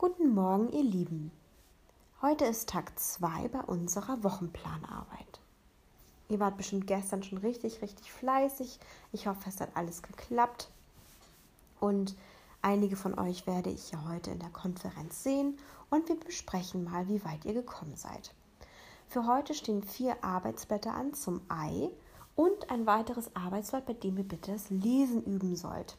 Guten Morgen, ihr Lieben. Heute ist Tag 2 bei unserer Wochenplanarbeit. Ihr wart bestimmt gestern schon richtig, richtig fleißig. Ich hoffe, es hat alles geklappt. Und einige von euch werde ich ja heute in der Konferenz sehen und wir besprechen mal, wie weit ihr gekommen seid. Für heute stehen vier Arbeitsblätter an zum Ei und ein weiteres Arbeitsblatt, bei dem ihr bitte das Lesen üben sollt.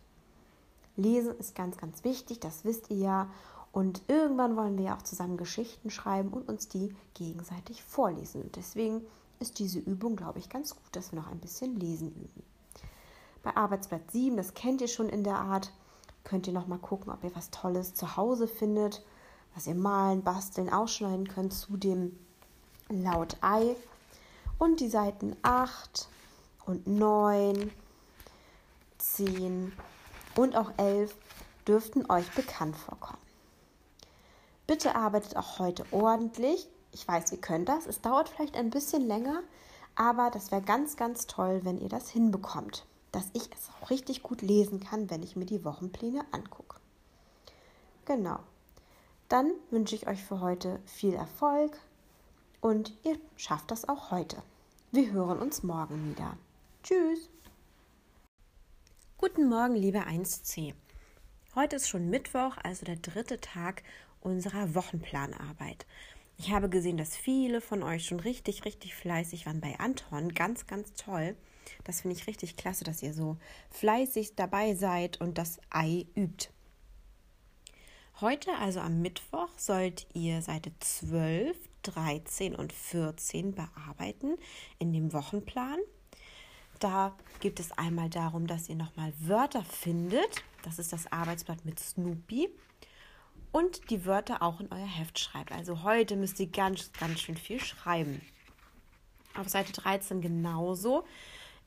Lesen ist ganz, ganz wichtig, das wisst ihr ja. Und irgendwann wollen wir ja auch zusammen Geschichten schreiben und uns die gegenseitig vorlesen. Und deswegen ist diese Übung, glaube ich, ganz gut, dass wir noch ein bisschen Lesen üben. Bei Arbeitsblatt 7, das kennt ihr schon in der Art, könnt ihr noch mal gucken, ob ihr was Tolles zu Hause findet, was ihr malen, basteln, ausschneiden könnt zu dem Laut Ei. Und die Seiten 8 und 9, 10 und auch 11 dürften euch bekannt vorkommen. Bitte arbeitet auch heute ordentlich. Ich weiß, ihr könnt das. Es dauert vielleicht ein bisschen länger, aber das wäre ganz, ganz toll, wenn ihr das hinbekommt, dass ich es auch richtig gut lesen kann, wenn ich mir die Wochenpläne angucke. Genau. Dann wünsche ich euch für heute viel Erfolg und ihr schafft das auch heute. Wir hören uns morgen wieder. Tschüss. Guten Morgen, liebe 1C. Heute ist schon Mittwoch, also der dritte Tag unserer Wochenplanarbeit. Ich habe gesehen, dass viele von euch schon richtig, richtig fleißig waren bei Anton. Ganz, ganz toll. Das finde ich richtig klasse, dass ihr so fleißig dabei seid und das Ei übt. Heute, also am Mittwoch, sollt ihr Seite 12, 13 und 14 bearbeiten in dem Wochenplan. Da geht es einmal darum, dass ihr nochmal Wörter findet. Das ist das Arbeitsblatt mit Snoopy und die Wörter auch in euer Heft schreibt. Also heute müsst ihr ganz, ganz schön viel schreiben. Auf Seite 13 genauso.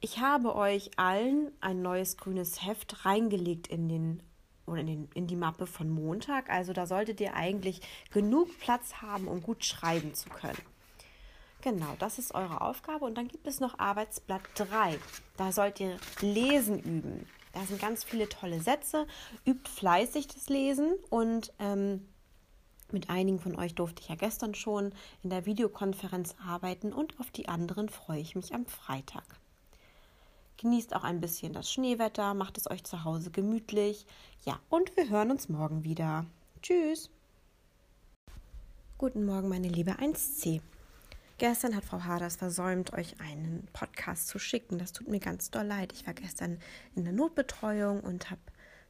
Ich habe euch allen ein neues grünes Heft reingelegt in den oder in, den, in die Mappe von Montag. Also da solltet ihr eigentlich genug Platz haben, um gut schreiben zu können. Genau, das ist eure Aufgabe. Und dann gibt es noch Arbeitsblatt 3. Da sollt ihr Lesen üben. Da sind ganz viele tolle Sätze. Übt fleißig das Lesen und ähm, mit einigen von euch durfte ich ja gestern schon in der Videokonferenz arbeiten und auf die anderen freue ich mich am Freitag. Genießt auch ein bisschen das Schneewetter, macht es euch zu Hause gemütlich. Ja, und wir hören uns morgen wieder. Tschüss. Guten Morgen, meine liebe 1C. Gestern hat Frau Haders versäumt, euch einen Podcast zu schicken. Das tut mir ganz doll leid. Ich war gestern in der Notbetreuung und habe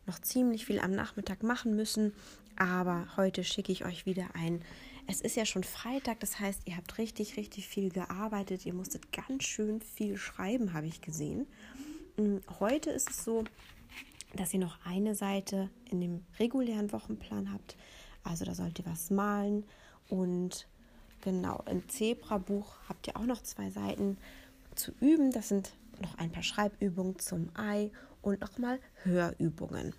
noch ziemlich viel am Nachmittag machen müssen. Aber heute schicke ich euch wieder ein. Es ist ja schon Freitag, das heißt, ihr habt richtig, richtig viel gearbeitet. Ihr musstet ganz schön viel schreiben, habe ich gesehen. Mm, heute ist es so, dass ihr noch eine Seite in dem regulären Wochenplan habt. Also da sollt ihr was malen und Genau, im Zebra-Buch habt ihr auch noch zwei Seiten zu üben. Das sind noch ein paar Schreibübungen zum Ei und nochmal Hörübungen.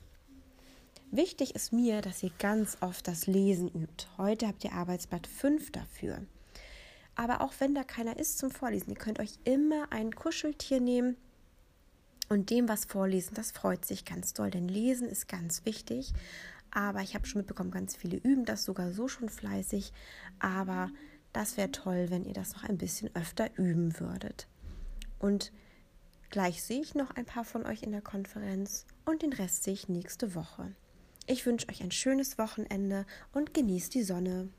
Wichtig ist mir, dass ihr ganz oft das Lesen übt. Heute habt ihr Arbeitsblatt 5 dafür. Aber auch wenn da keiner ist zum Vorlesen, ihr könnt euch immer ein Kuscheltier nehmen und dem was vorlesen. Das freut sich ganz doll, denn Lesen ist ganz wichtig. Aber ich habe schon mitbekommen, ganz viele üben das sogar so schon fleißig. Aber das wäre toll, wenn ihr das noch ein bisschen öfter üben würdet. Und gleich sehe ich noch ein paar von euch in der Konferenz und den Rest sehe ich nächste Woche. Ich wünsche euch ein schönes Wochenende und genießt die Sonne.